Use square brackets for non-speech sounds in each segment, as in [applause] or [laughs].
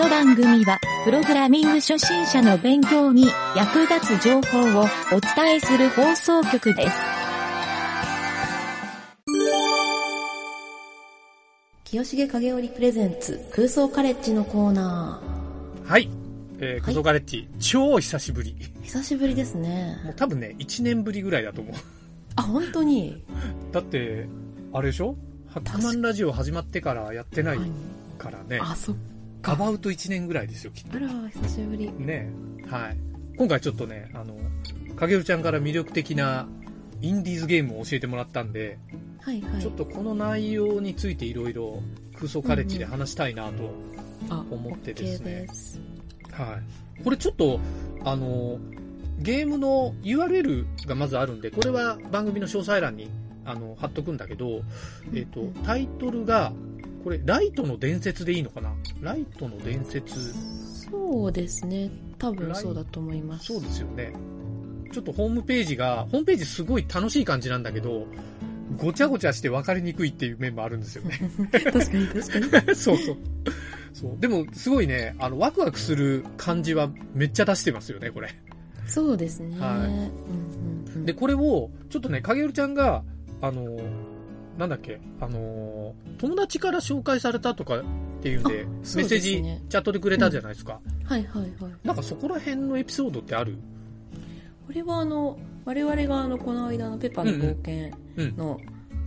の番組は、プログラミング初心者の勉強に役立つ情報をお伝えする放送局です。清重影織プレゼンツ空想カレッジのコーナはい。えー、クソガレッジ、超久しぶり。ー。久しぶりですね。もう多分ね、1年ぶりぐらいだと思う。あ、本当に？だって、あれでしょ？ハックマンラジオ始まってからやってないはいからね。あ、そっアバウト1年ぐらいですよ、きっとあ。ら、久しぶり。ねはい。今回ちょっとね、あの、影るちゃんから魅力的なインディーズゲームを教えてもらったんで、はいはい。ちょっとこの内容についていろいろ空想カレッジで話したいなと。あ思ってですね OK です。はい。これちょっと、あの、ゲームの URL がまずあるんで、これは番組の詳細欄に、あの、貼っとくんだけど、えっ、と、タイトルが、これ、ライトの伝説でいいのかな？ライトの伝説。そうですね。多分そうだと思います。そうですよね。ちょっとホームページが、ホームページすごい楽しい感じなんだけど、ごちゃごちゃして分かりにくいっていう面もあるんですよね。確かに確かに。[laughs] そうそう。そう。でも、すごいね、あの、ワクワクする感じはめっちゃ出してますよね、これ。そうですね。はいうんうんうん、で、これを、ちょっとね、影るちゃんが、あの、なんだっけ、あの、友達から紹介されたとかっていうんで、あメッセージ、チャットでくれたじゃないですか。はいはいはい。なんかそこら辺のエピソードってある？これはあの、我々があの、この間のペッパーの冒険うん。の、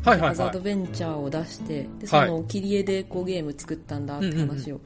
はいはいはい。ハザード。ベンチャーを出して、で、その、切り絵でこうゲーム作ったんだって話を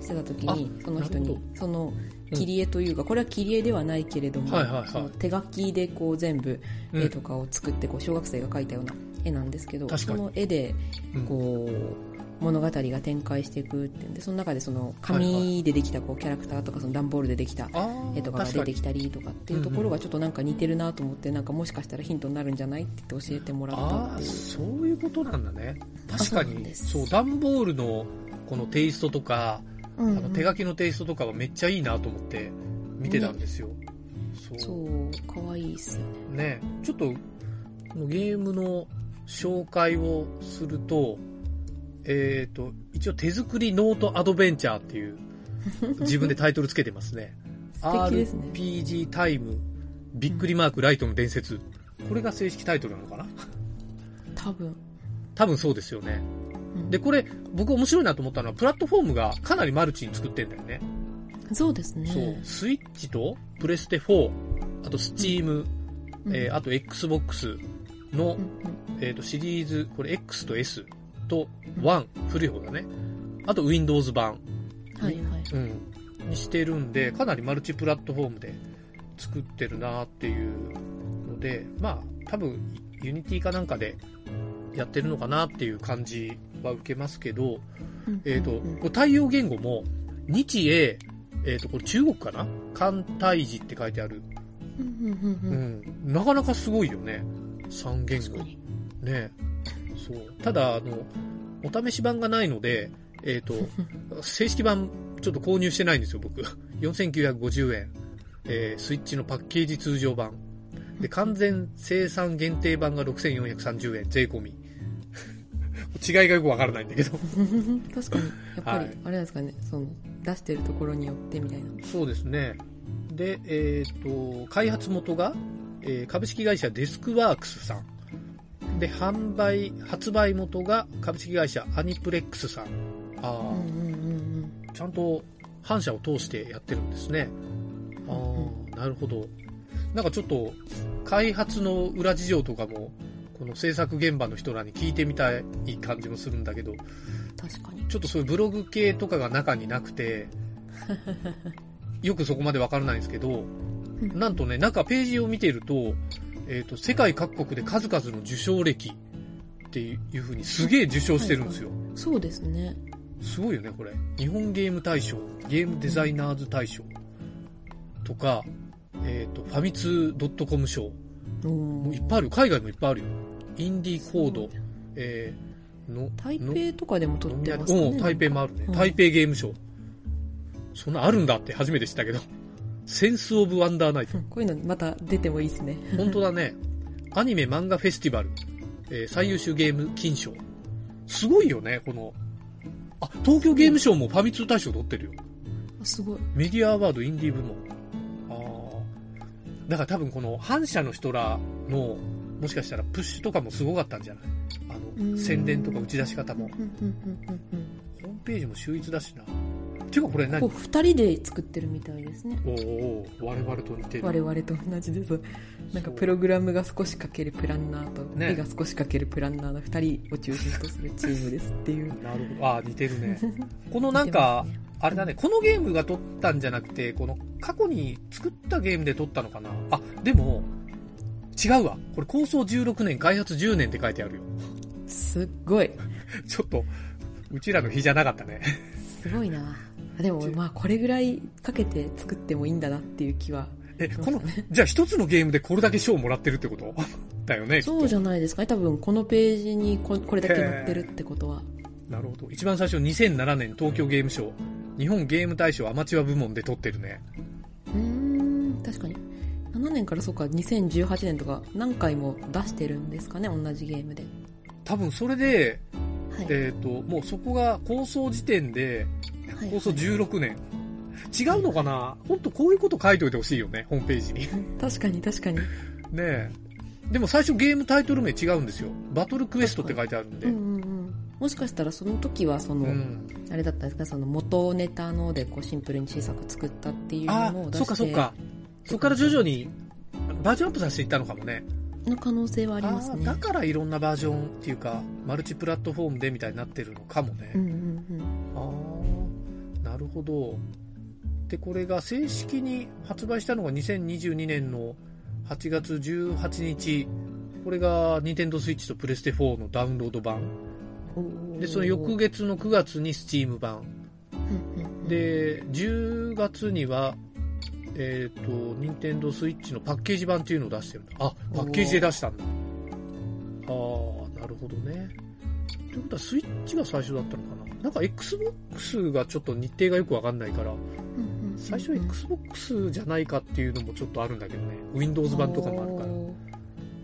してた時に、その人にその、切り絵というか、これは切り絵ではないけれども、はいはいはい。その手書きでこう全部うん絵とかを作って、こう小学生が描いたような絵なんですけど、その絵でうんこう、物語が展開していくっていうんで、その中でその紙でできたこうキャラクターとかその段ボールでできた絵とかが出てきたりとかっていうところがちょっとなんか似てるなと思って、なんかもしかしたらヒントになるんじゃないって教えてもらったっていう。そういうことなんだね。確かに、そう、段ボールのこのテイストとか、うんうん。あの手書きのテイストとかはめっちゃいいなと思って見てたんですよ。そう。そう、可愛いっすよね。ね、ちょっと、ゲームの紹介をすると、えっ、と、一応手作りノートアドベンチャーっていう、[laughs] 自分でタイトルつけてますね。素敵ですね RPG タイム、びっくりマーク、ライトの伝説。これが正式タイトルなのかな？多分。多分そうですよね。うんで、これ、僕面白いなと思ったのは、プラットフォームがかなりマルチに作ってんだよね。そうですね。そう。スイッチと、プレステ4、あとスチーム、うんえーあと Xbox の、うんえっ、と、シリーズ、これ X と S と1、古い方だね。あと Windows 版、うんはいはい。うん、にしてるんで、かなりマルチプラットフォームで作ってるなっていうので、まあ、多分、ユニティかなんかでやってるのかなっていう感じは受けますけど、えっ、と、うんこれ対応言語も、日英、えっ、と、これ中国かな？簡体字って書いてある。うんうんうんううんん。なかなかすごいよね。3言語。ねそう。ただ、あの、お試し版がないので、えっ、と、[laughs] 正式版ちょっと購入してないんですよ、僕。4950円。えースイッチのパッケージ通常版。で、[laughs] 完全生産限定版が6430円、税込み。[laughs] 違いがよくわからないんだけど。確かに。やっぱりはい、あれですかね、その、出してるところによってみたいな。そうですね。で、えっ、と、開発元が、えー株式会社デスクワークスさん。で、販売、発売元が株式会社アニプレックスさん。ああ、うんうんうんちゃんと反社を通してやってるんですね。あうんあ、なるほど。なんかちょっと、開発の裏事情とかも、この制作現場の人らに聞いてみたい感じもするんだけど、確かに。ちょっとそういうブログ系とかが中になくて、[laughs] よくそこまでわからないんですけど、なんとね、中ページを見ていると、えっ、と、世界各国で数々の受賞歴っていう風にすげえ受賞してるんですよ。そうですね。すごいよね、これ。日本ゲーム大賞、ゲームデザイナーズ大賞とか、えっ、と、ファミツー .com 賞。おもういっーぱいあるよ。海外もいっぱいあるよ。インディーコード、えー、の、台の北とかでも撮ってますかね。うん、台北もあるね。うん台北ゲームショー。そんなあるんだって初めて知ったけど。センスオブワンダーナイトう。んこういうのまた出てもいいですね。本当だね。アニメ漫画フェスティバル、えー最優秀ゲーム金賞。すごいよね、この。あ、東京ゲームショウもファミ通大賞取ってるよ。すごい。メディアアワードインディー部門。ああ。だから多分この反社の人らの、もしかしたらプッシュとかもすごかったんじゃない？あの、うん宣伝とか打ち出し方も。ホームページも秀逸だしな。ていうかこれうん。何？こう二人で作ってるみたいですね。おーおー我々と似てる。我々と同じです。なんかプログラムが少し書けるプランナーと、ね絵が少し書けるプランナーの二人を中心とするチームですっていう。[laughs] なるほど。ああ、似てるね。[laughs] このなんか、あれだね、このゲームが撮ったんじゃなくて、この過去に作ったゲームで撮ったのかな？あ、でも、違うわ。これ構想16年、開発10年って書いてあるよ。すっごい。[laughs] ちょっと、うちらの日じゃなかったね。すごいな。あでもまあこれぐらいかけて作ってもいいんだなっていう気は。え、この、じゃあ一つのゲームでこれだけ賞もらってるってこと？[laughs] だよね。そうじゃゃないですかね。多分このページにここれだけ載ってるってことは。なるほど。一番最初2007年東京ゲームショウ。日本ゲーム大賞アマチュア部門で撮ってるね。うーん、確かに。7年からそうか、2018年とか何回も出してるんですかね、同じゲームで。多分それで、はい。えっ、と、もうそこが構想時点で、はい構想16年。違うのかな？本当こういうこと書いておいてほしいよね、ホームページに。ね確かに確かに。え。でも最初ゲームタイトル名違うんですよ。バトルクエストって書いてあるんで。うんうんうん。もしかしたらその時はその、うんあれだったんですか、その元ネタのでこうシンプルに小さく作ったっていうああ、のを出して。そっかそっか。そっから徐々にバージョンアップさせていったのかもね。の可能性はありますね。だからいろんなバージョンっていうか、マルチプラットフォームでみたいになってるのかもね。うんうんうん。ああ、なるほど。で、これが正式に発売したのが2022年の8月18日。これが Nintendo Switch とプレステ4のダウンロード版。で、その翌月の9月に Steam 版。で、10月には、えっ、と、Nintendo Switch のパッケージ版っていうのを出してるんだ。あ、パッケージで出したんだ。ああ、なるほどね。ということは、スイッチが最初だったのかななんか Xbox がちょっと日程がよくわかんないから、最初 Xbox じゃないかっていうのもちょっとあるんだけどね。Windows 版とかもあるから。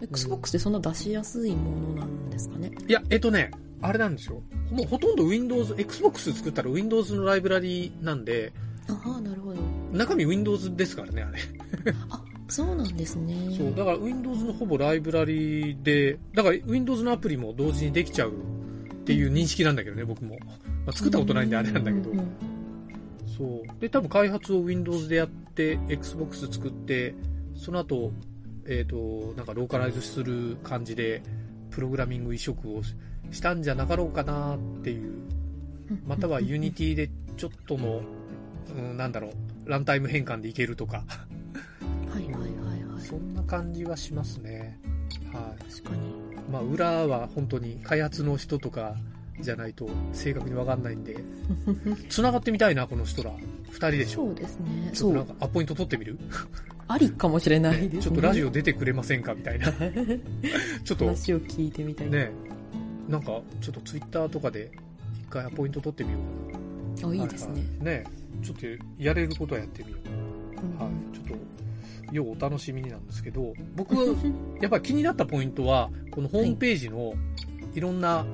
Xbox ってそんな出しやすいものなんですかね？いや、えっとね、あれなんですよ。もうほとんど Windows、Xbox 作ったら Windows のライブラリーなんで、ああ、なるほど。中身 Windows ですからね、あれ。あ、そうなんですね。そう、だから Windows のほぼライブラリーで、だから Windows のアプリも同時にできちゃうっていう認識なんだけどね、僕も。まあ、作ったことないんであれなんだけどう。んうんそう。で、多分開発を Windows でやって、Xbox 作って、その後、えっ、と、なんかローカライズする感じで、プログラミング移植をしたんじゃなかろうかなっていう。うんまたは Unity でちょっとの、うん、なんだろう、ランタイム変換でいけるとか。はいはいはいはい。そんな感じはしますね。はい。確かに。まあ、裏は本当に開発の人とかじゃないと正確にわかんないんで、[laughs] 繋がってみたいな、この人ら。二人でしょ。そうですね。ちょっそう。となんかアポイント取ってみる？ありかもしれないですね。ちょっとラジオ出てくれませんか？みたいな。[laughs] ちょっと、話を聞いてみたい。ね、なんか、ちょっとツイッターとかで一回アポイント取ってみようかな。あ、いいですね。はいはいねちょっとやれることはやってみよう。はい。ちょっと、要お楽しみになんですけど、僕、やっぱり気になったポイントは、このホームページのいろんな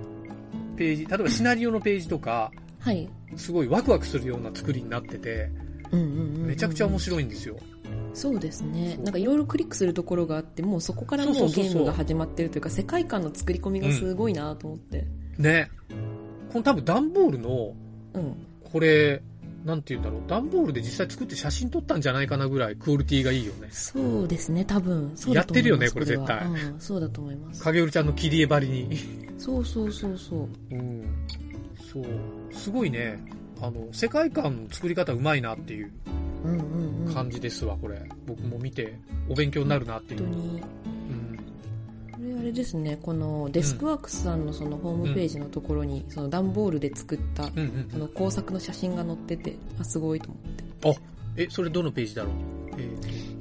ページ、例えばシナリオのページとか、はい。すごいワクワクするような作りになってて、うんうんうんうんめちゃくちゃ面白いんですよ。そうですねなんかいろいろクリックするところがあって、もうそこからもうゲームが始まってるというか、世界観の作り込みがすごいなと思って。ね。この多分段ボールの、うん。これ、なんて言うんだろう、段ボールで実際作って写真撮ったんじゃないかなぐらいクオリティがいいよね。そうですね、多分。やってるよねこれは絶対うん、そうだと思います。影織ちゃんの切り絵張りに。そうそうそうそう。うん。そう。すごいね、あの、世界観の作り方うまいなっていう。感じですわ、これ。僕も見て、お勉強になるなっていう。本当に。れあれですね、このデスクワークスさんのそのホームページのところに、その段ボールで作った、うんうんその工作の写真が載ってて、あ、すごいと思って。え、それどのページだろう？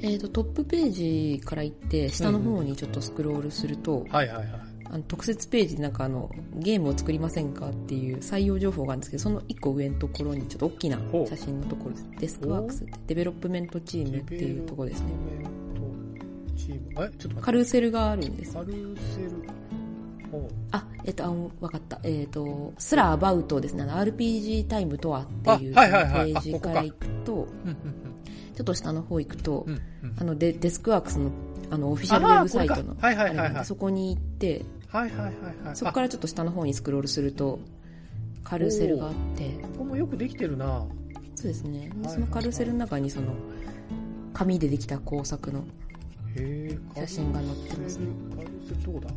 ええっ、と、トップページから行って、下の方にちょっとスクロールすると、ー、はいはいはい。あの特設ページでなんかあの、ゲームを作りませんかっていう採用情報があるんですけど、その一個上のところにちょっと大きな写真のところです。デスクワークスって、デベロップメントチームっていうところですね。チーム。え、ちょっと。カルーセルがあるんですか。カルーセル。ほあ、えっと、あ、わかった。えっと、スラ about ですね。あの RPG タイムとはっていうあはいはいはいページから行くと、う。うんうんちょっと下の方行くとう、ん。うんうんあのデ、デスクワークスの、あの、オフィシャルウェブサイトの、あーこれかはいはいはいはいあれなんでそこに行って、はいはいはいはい。そこからちょっと下の方にスクロールすると、カルーセルがあって、あここもよくできてるなそうですね。はいはいそのカルーセルの中にその、紙でできた工作の。写真が載ってますね。カルセルどうだ？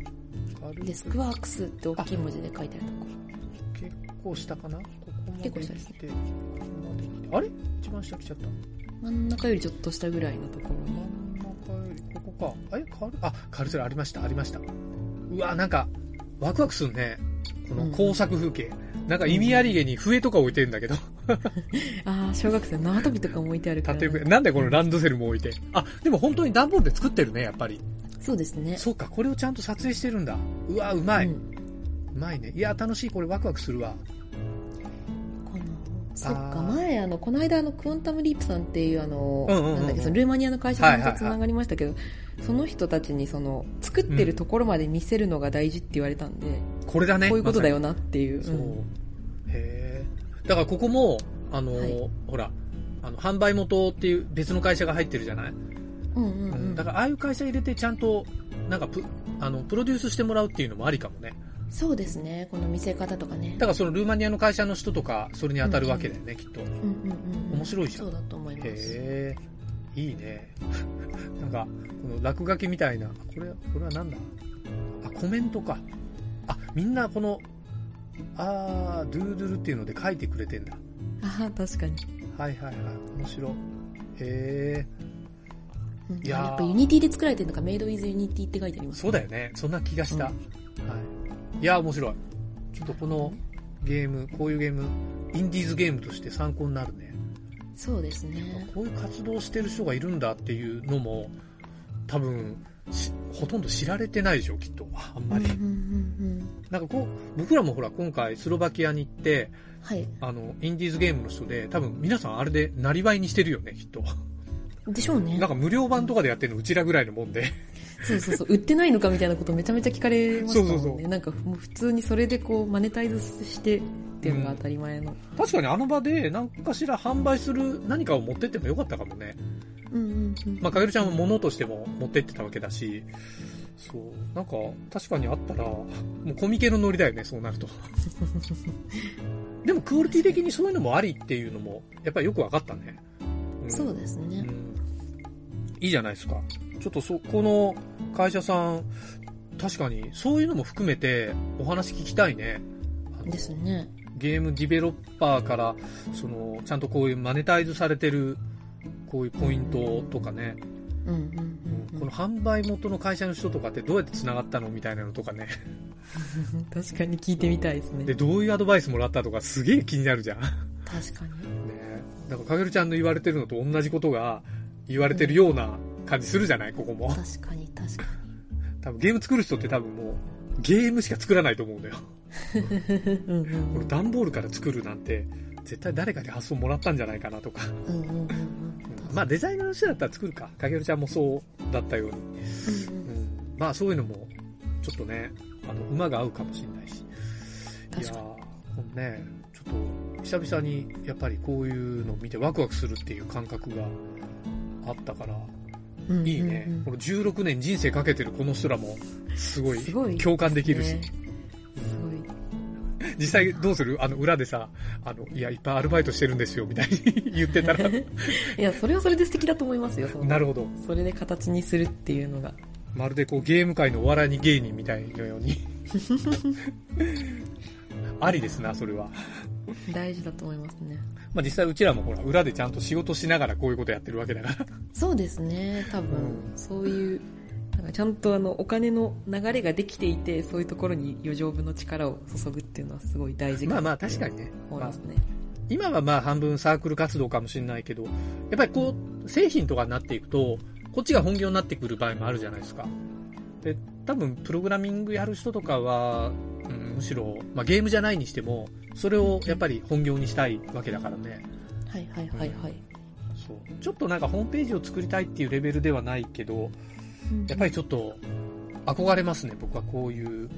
カルセルデスクワークスって大きい文字で書いてあるとこ結構下かな？ここまで結構下ですねここまで来てあれ？一番下来ちゃった。真ん中よりちょっと下ぐらいのところに。真ん中より、ここか。え、カル、あ、カルセルありました、ありました。うわ、なんか、ワクワクするね。この工作風景。なんか意味ありげに笛とか置いてるんだけど。[laughs] ああ、小学生縄跳びとかも置いてあるから、縦笛。なんでこのランドセルも置いて。あ、でも本当に段ボールで作ってるね、やっぱり。そうですね。そうか、これをちゃんと撮影してるんだ。うわ、うまい。ううんまいね。いや、楽しい。これワクワクするわ。このそっか前あのこの間あのクォンタムリープさんっていうあの、なんだっけそのルーマニアの会社さんとつながりましたけど、その人たちにその作ってるところまで見せるのが大事って言われたんで、これだね。こういうことだよなっていう。そううん。へえ。だからここも、あのーはい。ほら、あの、販売元っていう別の会社が入ってるじゃない？うんうんうん。だからああいう会社入れてちゃんとなんかプあのプロデュースしてもらうっていうのもありかもね。そうですね。この見せ方とかね。だからそのルーマニアの会社の人とかそれに当たるわけだよね、きっと。へうんうんうん。面白いじゃん。そうだと思います。え。いいね。[laughs] なんかこの落書きみたいな。これこれはなんだ？あコメントか。あみんなこのあー doodle っていうので書いてくれてんだ。ああ確かに、はいはいはい面白い。へえうんいやー。やっぱユニティで作られてるのか Made with Unity って書いてありますそうだよね。そんな気がした、うん。はい、いや面白い。ちょっとこのゲームこういうゲームインディーズゲームとして参考になるね。そうですね。こういう活動してる人がいるんだっていうのも多分しほとんど知られてないでしょきっと。あんまり、うんうんうんうん。なんかこう僕らもほら今回スロバキアに行ってはい。あのインディーズゲームの人で多分皆さんあれでなりわいにしてるよねきっと。でしょうね。なんか無料版とかでやってるのうちらぐらいのもんでそうそうそう売ってないのかみたいなことめちゃめちゃ聞かれますもんね。そうそうそう。なんかもう普通にそれでこうマネタイズしてっていうのが当たり前の、確かにあの場で何かしら販売する何かを持ってってもよかったかもね。うんうんうん。まあ、かげるちゃんは物としても持ってってたわけだし、そう、なんか、確かにあったら、もうコミケのノリだよね、そうなると。[laughs] でも、クオリティ的にそういうのもありっていうのも、やっぱりよく分かったね。ん。そうですね、うん。いいじゃないですか。ちょっとそ、この会社さん、確かに、そういうのも含めて、お話聞きたいね。ですねゲームディベロッパーから、その、ちゃんとこういうマネタイズされてる、こういうポイントとかね、うんうんうんうんこの販売元の会社の人とかってどうやって繋がったのみたいなのとかね。[laughs] 確かに聞いてみたいですねで、どういうアドバイスもらったとかすげえ気になるじゃん。ね確かにだからかげるちゃんの言われてるのと同じことが言われてるような感じするじゃない？ここも。確かに確か多分ゲーム作る人って多分もうゲームしか作らないと思うんだよ。にうんうんこれ段ボールから作るなんて絶対誰かに発想もらったんじゃないかなとか。うんうんうんうんまあデザイナーの人だったら作るか。かげるちゃんもそうだったように。うんうん、まあそういうのもちょっとね、あの馬が合うかもしれないし。いやーこのね、ちょっと久々にやっぱりこういうのを見てワクワクするっていう感覚があったから、うんうんうん。いいね。この16年人生かけてるこの人らもすごい共感できるし。実際どうする？あの裏でさ、あの、いや、いっぱいアルバイトしてるんですよみたいに [laughs] 言ってたら、[laughs] いやそれはそれで素敵だと思いますよなるほど。それで形にするっていうのが。まるでこうゲーム界のお笑いに芸人みたいのように。[laughs] ありですな、それは。[laughs] 大事だと思いますねまあ実際うちらもほら、裏でちゃんと仕事しながらこういうことやってるわけだから。そうですね多分、うんそういうなんかちゃんとあのお金の流れができていてそういうところに余剰分の力を注ぐっていうのはすごい大事かなまあまあ確かにね。まあ思いますね、今はまあ半分サークル活動かもしれないけど、やっぱりこう、製品とかになっていくと、こっちが本業になってくる場合もあるじゃないですか。で、多分プログラミングやる人とかは、うん、むしろ、まあゲームじゃないにしても、それをやっぱり本業にしたいわけだからね。はいはいはいはい、そう。ちょっとなんかホームページを作りたいっていうレベルではないけど、やっぱりちょっと憧れますね、僕はこういう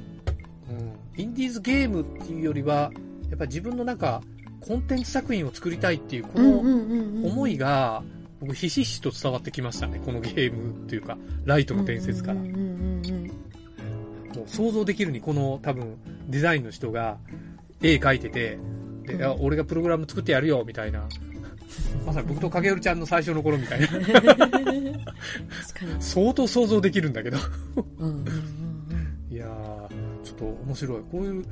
うん。インディーズゲームっていうよりは、やっぱ自分のなんか、コンテンツ作品を作りたいっていう、この思いが、僕、ひしひしと伝わってきましたね。このゲームっていうか、ライトの伝説から。もう想像できるに、この多分、デザインの人が、絵描いてて、で、うんあ俺がプログラム作ってやるよ、みたいな。まさに僕と影織ちゃんの最初の頃みたいな。相当想像できるんだけど。いやー、ちょっと面白い。こういう、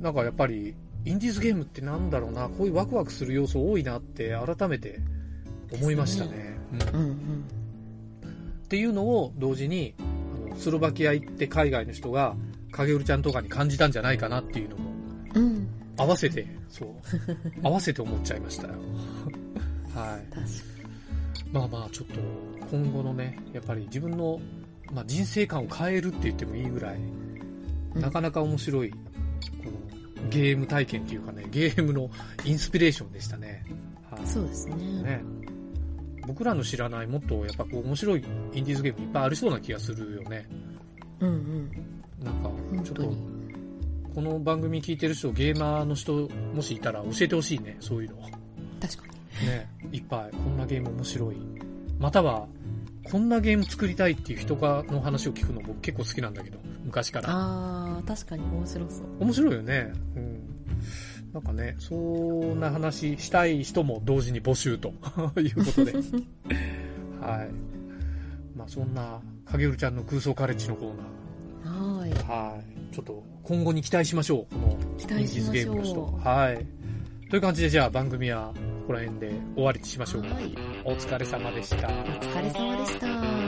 なんかやっぱり、インディーズゲームってなんだろうな、こういうワクワクする要素多いなって改めて思いましたね。うんうん。うんっていうのを同時に、スロバキア行って海外の人が、影織ちゃんとかに感じたんじゃないかなっていうのも、うん。うん。合わせて、そう、[laughs] 合わせて思っちゃいましたよ。はい。まあまあ、ちょっと、今後のね、やっぱり自分の、まあ、人生観を変えるって言ってもいいぐらい、うんなかなか面白い、このゲーム体験っていうかね、ゲームのインスピレーションでしたね。はいに。そうですね。ね。僕らの知らないもっとやっぱこう面白いインディーズゲームいっぱいありそうな気がするよね。うんうん。なんか、ちょっと。この番組聞いてる人、ゲーマーの人、もしいたら教えてほしいね、そういうの。確かに。ね、いっぱい、こんなゲーム面白い。または、こんなゲーム作りたいっていう人がの話を聞くの僕結構好きなんだけど、昔から。あー、確かに面白そう。面白いよね。うん。なんかね、そんな話したい人も同時に募集と [laughs] いうことで。[laughs] はい。まあそんな、影るちゃんの空想カレッジのコーナはーい。ー。はい。ちょっと今後に期待しましょう。この期インデ。ゲームの人。はい。という感じでじゃあ番組はここら辺で終わりにしましょうか。はい。お疲れ様でした。お疲れ様でした。